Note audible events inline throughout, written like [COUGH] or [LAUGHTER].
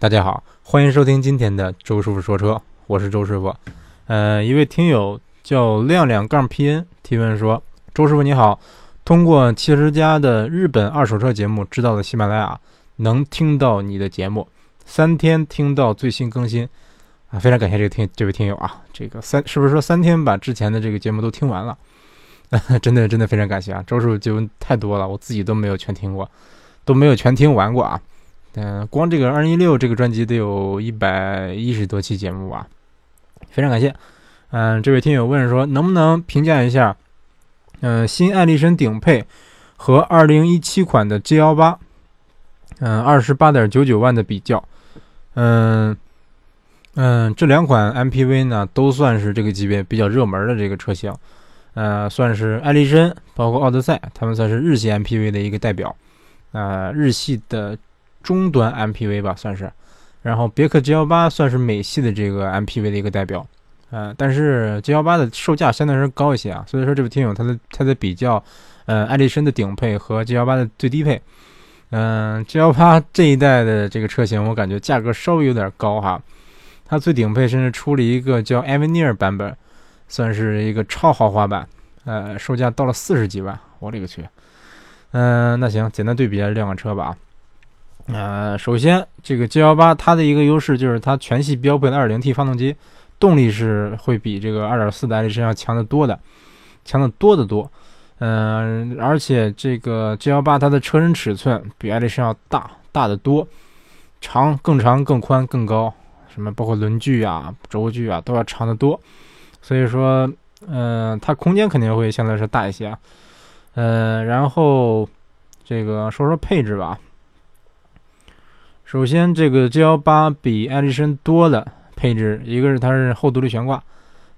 大家好，欢迎收听今天的周师傅说车，我是周师傅。呃，一位听友叫亮亮杠 PN 提问说：“周师傅你好，通过汽车家的日本二手车节目知道了喜马拉雅，能听到你的节目，三天听到最新更新啊，非常感谢这个听这位听友啊，这个三是不是说三天把之前的这个节目都听完了？[LAUGHS] 真的真的非常感谢啊，周师傅节目太多了，我自己都没有全听过，都没有全听完过啊。”嗯，光这个二零一六这个专辑得有一百一十多期节目吧，非常感谢。嗯，这位听友问说，能不能评价一下，嗯，新爱丽绅顶配和二零一七款的 G 幺八，嗯，二十八点九九万的比较。嗯嗯，这两款 MPV 呢，都算是这个级别比较热门的这个车型，呃，算是爱丽绅，包括奥德赛，他们算是日系 MPV 的一个代表，呃，日系的。中端 MPV 吧，算是，然后别克 G18 算是美系的这个 MPV 的一个代表，呃，但是 G18 的售价相对来说高一些啊，所以说这位听友他的他在比较，呃，爱丽绅的顶配和 G18 的最低配，嗯，G18 这一代的这个车型我感觉价格稍微有点高哈，它最顶配甚至出了一个叫 Avenir 版本，算是一个超豪华版，呃，售价到了四十几万，我勒个去，嗯，那行，简单对比一下这两款车吧啊。呃，首先这个 G18 它的一个优势就是它全系标配的 2.0T 发动机，动力是会比这个2.4的爱丽绅要强得多的，强得多得多。嗯，而且这个 G18 它的车身尺寸比爱丽绅要大大得多，长更长更宽更高，什么包括轮距啊、轴距啊都要长得多。所以说，嗯，它空间肯定会相对来说大一些啊。嗯，然后这个说说配置吧。首先，这个 G18 比爱丽绅多了配置，一个是它是后独立悬挂，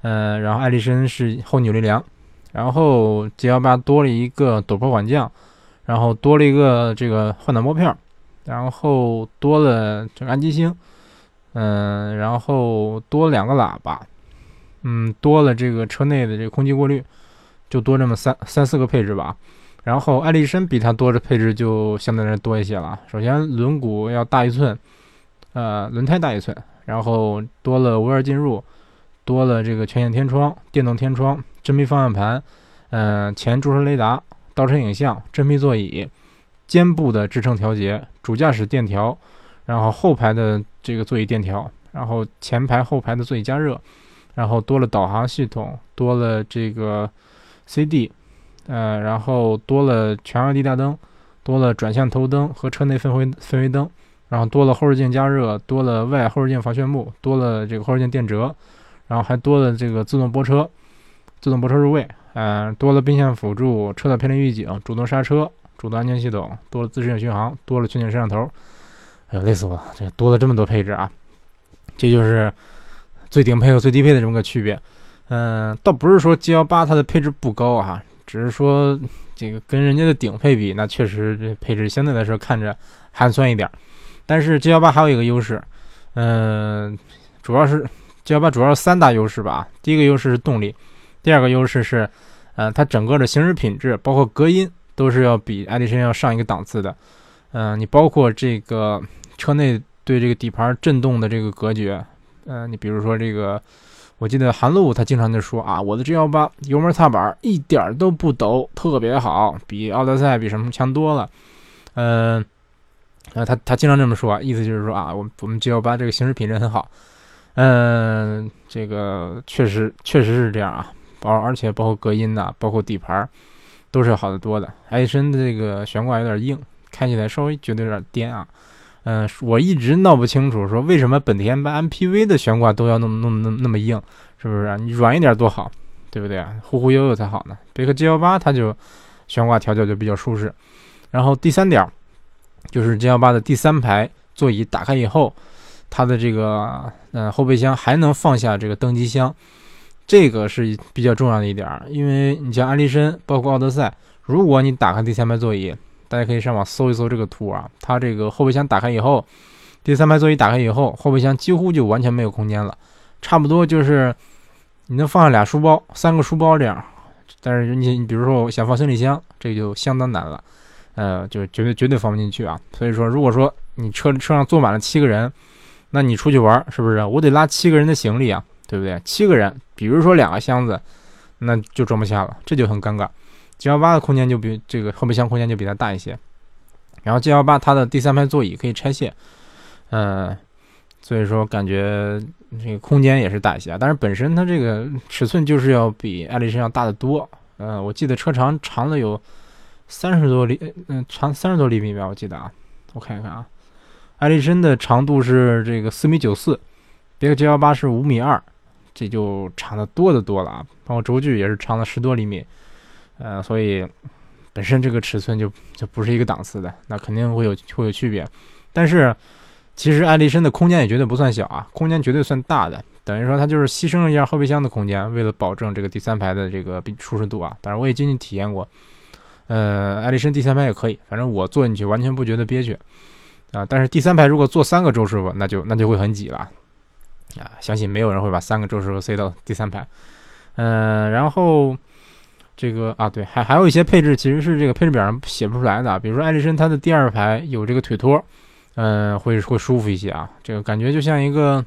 呃，然后爱丽绅是后扭力梁，然后 G18 多了一个陡坡缓降，然后多了一个这个换挡拨片，然后多了这个安吉星，嗯，然后多两个喇叭，嗯，多了这个车内的这个空气过滤，就多这么三三四个配置吧。然后爱丽绅比它多的配置就相对来说多一些了。首先轮毂要大一寸，呃，轮胎大一寸，然后多了无钥匙进入，多了这个全景天窗、电动天窗、真皮方向盘，嗯，前驻车雷达、倒车影像、真皮座椅、肩部的支撑调节、主驾驶电调，然后后排的这个座椅电调，然后前排后排的座椅加热，然后多了导航系统，多了这个 CD。呃，然后多了全 LED 大灯，多了转向头灯和车内氛围氛围灯，然后多了后视镜加热，多了外后视镜防眩目，多了这个后视镜电折，然后还多了这个自动泊车，自动泊车入位，嗯，多了并线辅助、车道偏离预警、主动刹车、主动安全系统，多了自适应巡航，多了全景摄像头，哎呦，累死我了！这多了这么多配置啊，这就是最顶配和最低配的这么个区别。嗯，倒不是说 G 幺八它的配置不高哈。只是说，这个跟人家的顶配比，那确实这配置相对来说看着寒酸一点。但是 G 幺八还有一个优势，嗯，主要是 G 幺八主要是三大优势吧。第一个优势是动力，第二个优势是，呃，它整个的行驶品质，包括隔音都是要比爱丽绅要上一个档次的。嗯，你包括这个车内对这个底盘震动的这个隔绝，嗯，你比如说这个。我记得韩露他经常就说啊，我的 G 幺八油门踏板一点都不抖，特别好，比奥德赛比什么强多了。嗯，呃，他他经常这么说，意思就是说啊，我我们 G 幺八这个行驶品质很好。嗯，这个确实确实是这样啊，包而且包括隔音呐，包括底盘都是好得多的。爱绅的这个悬挂有点硬，开起来稍微觉得有点颠啊。嗯，我一直闹不清楚，说为什么本田把 MPV 的悬挂都要弄弄那那么硬，是不是？你软一点多好，对不对啊？忽忽悠悠才好呢。别克 G18 它就悬挂调教就比较舒适。然后第三点就是 G18 的第三排座椅打开以后，它的这个嗯后备箱还能放下这个登机箱，这个是比较重要的一点，因为你像爱丽绅，包括奥德赛，如果你打开第三排座椅。大家可以上网搜一搜这个图啊，它这个后备箱打开以后，第三排座椅打开以后，后备箱几乎就完全没有空间了，差不多就是你能放下俩书包、三个书包这样。但是你你比如说我想放行李箱，这就相当难了。呃，就绝对绝对放不进去啊。所以说，如果说你车车上坐满了七个人，那你出去玩是不是？我得拉七个人的行李啊，对不对？七个人，比如说两个箱子，那就装不下了，这就很尴尬。G 幺八的空间就比这个后备箱空间就比它大一些。然后 G 幺八它的第三排座椅可以拆卸，嗯，所以说感觉这个空间也是大一些。但是本身它这个尺寸就是要比艾力绅要大得多。嗯，我记得车长长了有三十多厘，嗯，长三十多厘米吧，我记得啊，我看一看啊，艾力绅的长度是这个四米九四，别克 G18 是五米二，这就长得多的多了啊，包括轴距也是长了十多厘米，呃，所以本身这个尺寸就就不是一个档次的，那肯定会有会有区别，但是其实爱丽绅的空间也绝对不算小啊，空间绝对算大的。等于说它就是牺牲了一下后备箱的空间，为了保证这个第三排的这个舒适度啊。当然我也进去体验过，呃，爱丽绅第三排也可以，反正我坐进去完全不觉得憋屈啊。但是第三排如果坐三个周师傅，那就那就会很挤了啊。相信没有人会把三个周师傅塞到第三排。嗯，然后这个啊，对，还还有一些配置其实是这个配置表上写不出来的，比如说爱丽绅它的第二排有这个腿托，嗯，会会舒服一些啊。这个感觉就像一个。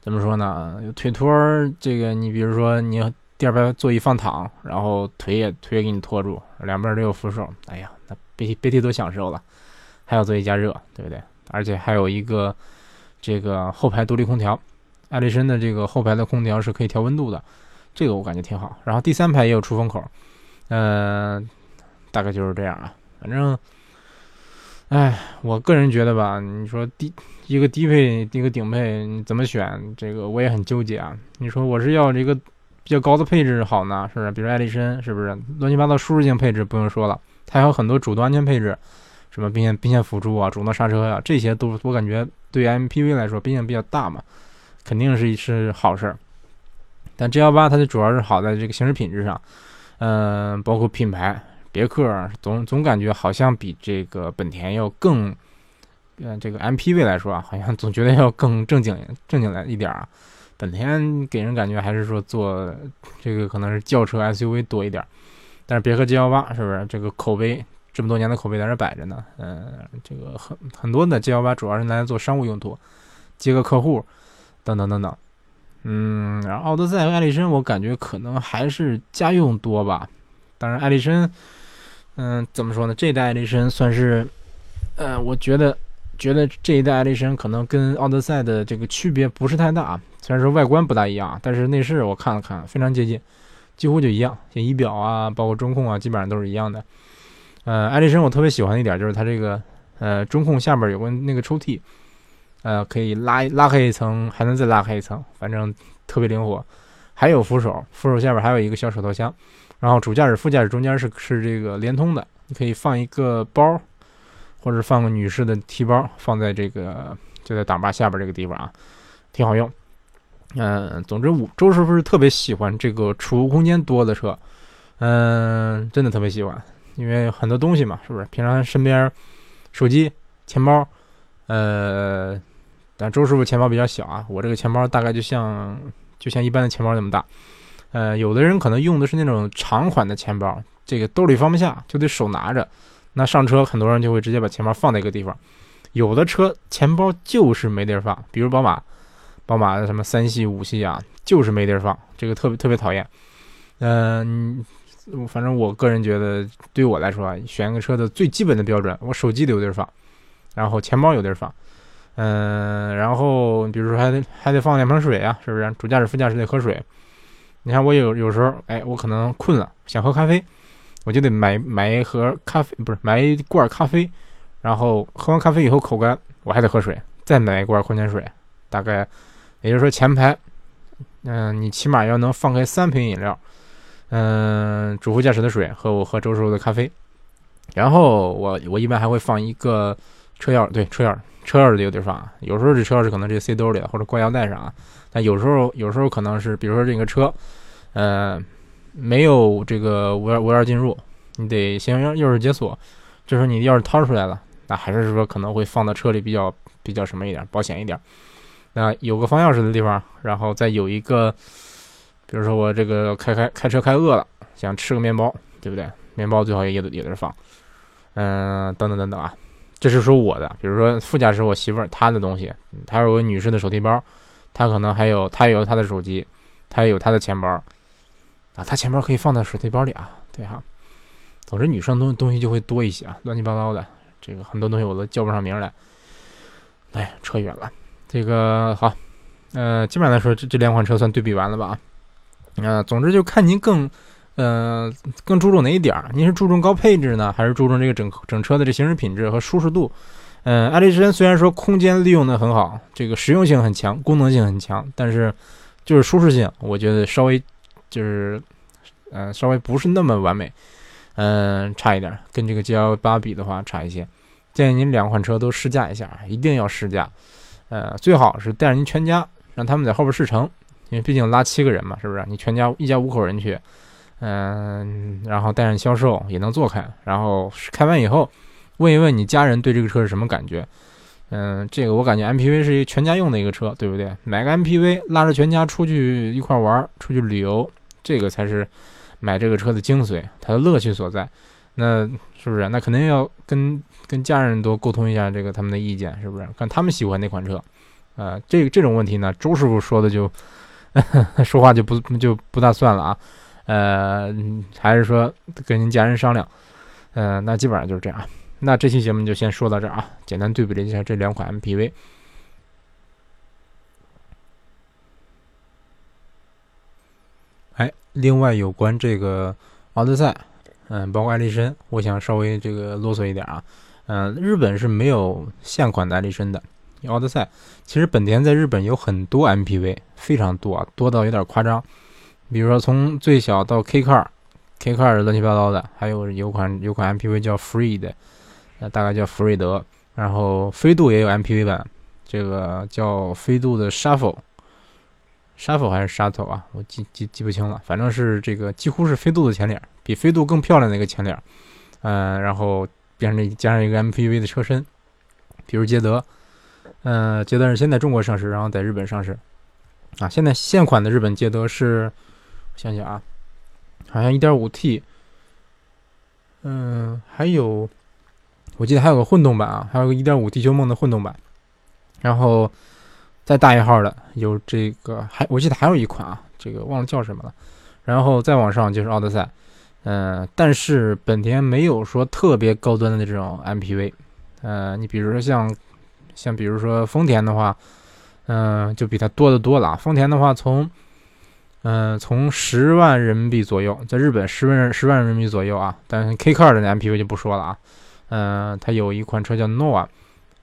怎么说呢？腿托，这个你比如说你第二排座椅放躺，然后腿也腿也给你托住，两边都有扶手，哎呀，那别别提多享受了。还有座椅加热，对不对？而且还有一个这个后排独立空调，爱丽绅的这个后排的空调是可以调温度的，这个我感觉挺好。然后第三排也有出风口，嗯，大概就是这样啊，反正。哎，我个人觉得吧，你说低一个低配一个顶配，你怎么选？这个我也很纠结啊。你说我是要这个比较高的配置好呢，是不是？比如爱丽绅，是不是？乱七八糟舒适性配置不用说了，它还有很多主动安全配置，什么并线并线辅助啊，主动刹车呀，这些都我感觉对 MPV 来说，毕竟比较大嘛，肯定是是好事儿。但 G 幺八它就主要是好在这个行驶品质上，嗯，包括品牌。别克总总感觉好像比这个本田要更，呃，这个 MPV 来说啊，好像总觉得要更正经正经来一点啊。本田给人感觉还是说做这个可能是轿车 SUV 多一点，但是别克 G 幺八是不是这个口碑这么多年的口碑在这摆着呢？嗯，这个很很多的 G 幺八主要是拿来做商务用途，接个客户等等等等。嗯，然后奥德赛和艾力绅，我感觉可能还是家用多吧。当然，艾力绅。嗯，怎么说呢？这一代爱丽绅算是，呃，我觉得觉得这一代爱丽绅可能跟奥德赛的这个区别不是太大。虽然说外观不大一样，但是内饰我看了看，非常接近，几乎就一样。像仪表啊，包括中控啊，基本上都是一样的。呃，爱丽绅我特别喜欢的一点就是它这个，呃，中控下边有个那个抽屉，呃，可以拉拉开一层，还能再拉开一层，反正特别灵活。还有扶手，扶手下边还有一个小手套箱。然后主驾驶、副驾驶中间是是这个连通的，你可以放一个包，或者放个女士的提包，放在这个就在挡把下边这个地方啊，挺好用。嗯，总之，我周师傅是特别喜欢这个储物空间多的车，嗯，真的特别喜欢，因为很多东西嘛，是不是？平常身边手机、钱包，呃，但周师傅钱包比较小啊，我这个钱包大概就像就像一般的钱包那么大。呃，有的人可能用的是那种长款的钱包，这个兜里放不下，就得手拿着。那上车很多人就会直接把钱包放在一个地方。有的车钱包就是没地儿放，比如宝马，宝马的什么三系、五系啊，就是没地儿放，这个特别特别讨厌。嗯，反正我个人觉得，对我来说啊，选个车的最基本的标准，我手机得有地儿放，然后钱包有地儿放，嗯，然后比如说还得还得放两瓶水啊，是不是？主驾驶、副驾驶得喝水。你看我有有时候，哎，我可能困了，想喝咖啡，我就得买买一盒咖啡，不是买一罐咖啡，然后喝完咖啡以后口干，我还得喝水，再买一罐矿泉水，大概也就是说前排，嗯，你起码要能放开三瓶饮料，嗯，主副驾驶的水和我喝周师傅的咖啡，然后我我一般还会放一个车钥匙，对，车钥匙，车钥匙得有地放，有时候这车钥匙可能这塞兜里或者挂腰带上啊。但有时候，有时候可能是，比如说这个车，呃，没有这个无钥无钥匙进入，你得先用钥匙解锁。这时候你钥匙掏出来了，那还是说可能会放到车里比较比较什么一点，保险一点。那有个放钥匙的地方，然后再有一个，比如说我这个开开开车开饿了，想吃个面包，对不对？面包最好也也得也得放。嗯，等等等等啊，这是说我的，比如说副驾驶我媳妇儿她的东西，她有个女士的手提包，她可能还有她也有她的手机，她也有她的钱包，啊，她钱包可以放在手提包里啊，对哈。总之，女生东东西就会多一些啊，乱七八糟的，这个很多东西我都叫不上名来。哎，扯远了。这个好，呃，基本上来说，这这两款车算对比完了吧？啊，总之就看您更，呃，更注重哪一点儿？您是注重高配置呢，还是注重这个整整车的这行驶品质和舒适度？嗯，艾力绅虽然说空间利用的很好，这个实用性很强，功能性很强，但是就是舒适性，我觉得稍微就是，嗯，稍微不是那么完美。嗯，差一点，跟这个 G L 八比的话差一些。建议您两款车都试驾一下，一定要试驾。呃，最好是带着您全家，让他们在后边试乘，因为毕竟拉七个人嘛，是不是？你全家一家五口人去，嗯，然后带上销售也能坐开，然后开完以后问一问你家人对这个车是什么感觉。嗯，这个我感觉 M P V 是一全家用的一个车，对不对？买个 M P V 拉着全家出去一块玩，出去旅游，这个才是。买这个车的精髓，它的乐趣所在，那是不是？那肯定要跟跟家人多沟通一下这个他们的意见，是不是？看他们喜欢哪款车，啊，这这种问题呢，周师傅说的就 [LAUGHS] 说话就不就不大算了啊，呃，还是说跟您家人商量，呃，那基本上就是这样。那这期节目就先说到这儿啊，简单对比了一下这两款 MPV。哎另外，有关这个奥德赛，嗯，包括艾力绅，我想稍微这个啰嗦一点啊，嗯，日本是没有现款的艾力绅的。奥德赛其实本田在日本有很多 MPV，非常多啊，多到有点夸张。比如说从最小到 K Car，K Car 乱七八糟的，还有有款有款 MPV 叫 Free 的，呃，大概叫福瑞德。然后飞度也有 MPV 版，这个叫飞度的 Shuffle。沙否还是沙头啊？我记记记不清了，反正是这个几乎是飞度的前脸，比飞度更漂亮的一个前脸。嗯，然后变成加上一个 MPV 的车身，比如捷德，嗯，捷德是先在中国上市，然后在日本上市。啊，现在现款的日本捷德是，想想啊，好像 1.5T，嗯，还有，我记得还有个混动版啊，还有个1.5地球梦的混动版，然后。再大一号的有这个，还我记得还有一款啊，这个忘了叫什么了。然后再往上就是奥德赛，嗯，但是本田没有说特别高端的这种 MPV，呃，你比如说像像比如说丰田的话，嗯，就比它多得多了啊。丰田的话，从嗯从十万人民币左右，在日本十万十万人民币左右啊。但是 K Car 的那 MPV 就不说了啊，嗯，它有一款车叫 Nova。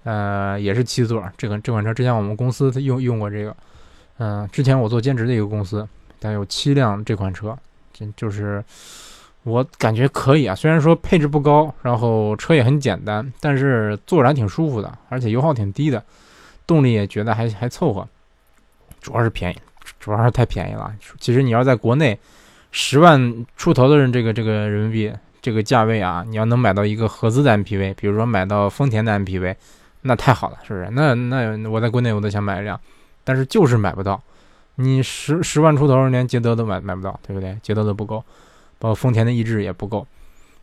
呃，也是七座，这个这款车之前我们公司用用过这个，嗯，之前我做兼职的一个公司，但有七辆这款车，就就是我感觉可以啊。虽然说配置不高，然后车也很简单，但是坐着还挺舒服的，而且油耗挺低的，动力也觉得还还凑合，主要是便宜，主要是太便宜了。其实你要在国内十万出头的人这个这个人民币这个价位啊，你要能买到一个合资的 MPV，比如说买到丰田的 MPV。那太好了，是不是？那那我在国内我都想买一辆，但是就是买不到。你十十万出头，连捷德都买买不到，对不对？捷德都不够，包括丰田的逸致也不够。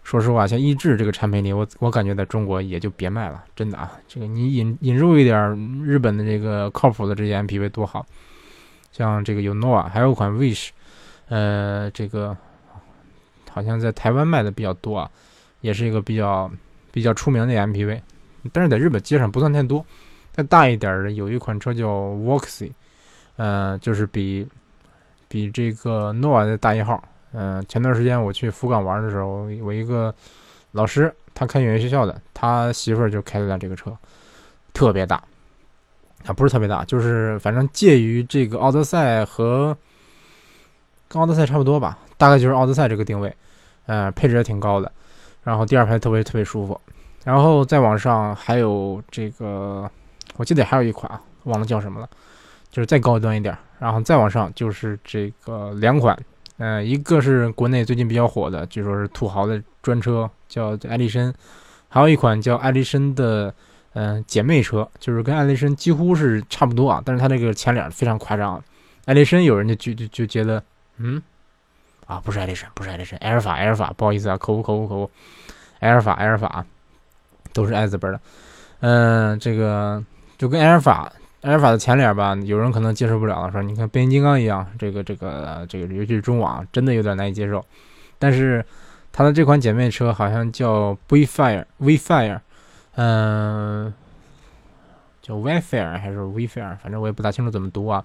说实话，像逸致这个产品力，我我感觉在中国也就别卖了，真的啊。这个你引引入一点日本的这个靠谱的这些 MPV 多好。像这个有 Nova，还有款 Wish，呃，这个好像在台湾卖的比较多啊，也是一个比较比较出名的 MPV。但是在日本街上不算太多，再大一点的有一款车叫 Voxy，呃，就是比比这个 Nova 的大一号。嗯，前段时间我去福冈玩的时候，我一个老师，他开语言学校的，他媳妇儿就开了辆这个车，特别大，啊，不是特别大，就是反正介于这个奥德赛和跟奥德赛差不多吧，大概就是奥德赛这个定位，呃，配置也挺高的，然后第二排特别特别舒服。然后再往上还有这个，我记得还有一款啊，忘了叫什么了，就是再高端一点。然后再往上就是这个两款，呃，一个是国内最近比较火的，据说是土豪的专车，叫艾力绅；还有一款叫艾力绅的，嗯，姐妹车，就是跟艾力绅几乎是差不多啊，但是它这个前脸非常夸张。艾力绅有人就就就就觉得，嗯，啊，不是艾力绅，不是艾力绅，埃尔法，埃尔法，不好意思啊，口误，口误，口误，埃尔法，埃尔法。都是 S 字辈的。嗯，这个就跟埃尔法，埃尔法的前脸吧，有人可能接受不了了，说你看变形金刚一样，这个这个这个，尤其是中网，真的有点难以接受。但是它的这款姐妹车好像叫 V Fire，V Fire，嗯，叫 V Fire 还是 V Fire，反正我也不大清楚怎么读啊。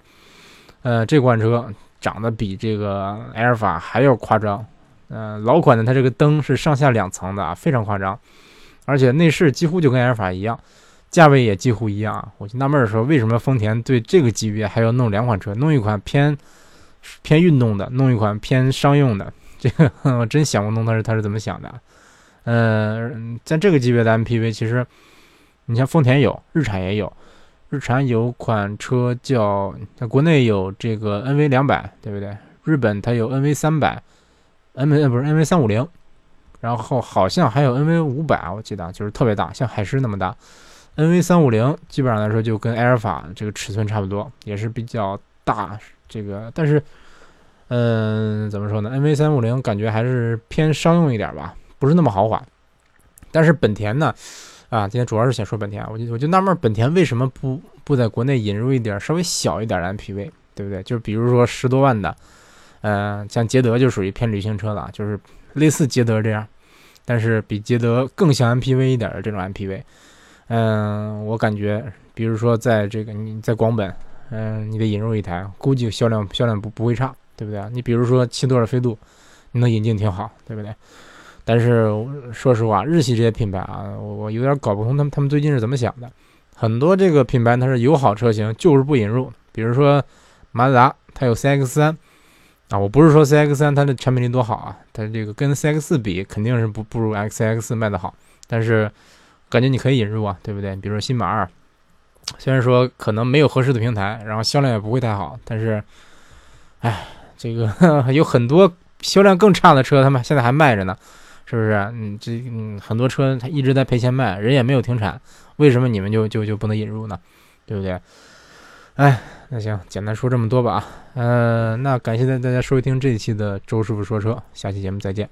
呃，这款车长得比这个埃尔法还要夸张。嗯，老款的它这个灯是上下两层的啊，非常夸张，而且内饰几乎就跟埃尔法一样，价位也几乎一样。我就纳闷说，为什么丰田对这个级别还要弄两款车，弄一款偏偏运动的，弄一款偏商用的？这个我真想不通他是他是怎么想的。嗯，在这个级别的 MPV，其实你像丰田有，日产也有，日产有款车叫在国内有这个 NV 两百，对不对？日本它有 NV 三百。NV 不是 NV 三五零，然后好像还有 NV 五百，我记得就是特别大，像海狮那么大。NV 三五零基本上来说就跟埃尔法这个尺寸差不多，也是比较大。这个但是，嗯，怎么说呢？NV 三五零感觉还是偏商用一点吧，不是那么豪华。但是本田呢，啊，今天主要是想说本田，我就我就纳闷，本田为什么不不在国内引入一点稍微小一点的 MPV，对不对？就比如说十多万的。嗯，像捷德就属于偏旅行车了，就是类似捷德这样，但是比捷德更像 MPV 一点的这种 MPV。嗯，我感觉，比如说在这个你在广本，嗯，你得引入一台，估计销量销量不不会差，对不对？你比如说七座的飞度，你能引进挺好，对不对？但是说实话，日系这些品牌啊，我我有点搞不通他们他们最近是怎么想的。很多这个品牌它是友好车型，就是不引入，比如说马自达，它有 CX-3。啊，我不是说 CX 三它的产品力多好啊，它这个跟 CX 四比肯定是不不如 XX 卖的好，但是感觉你可以引入啊，对不对？比如说新马二，虽然说可能没有合适的平台，然后销量也不会太好，但是，哎，这个 [LAUGHS] 有很多销量更差的车，他们现在还卖着呢，是不是？嗯，这嗯很多车它一直在赔钱卖，人也没有停产，为什么你们就就就不能引入呢？对不对？哎，那行，简单说这么多吧。呃，那感谢大大家收听这一期的周师傅说车，下期节目再见。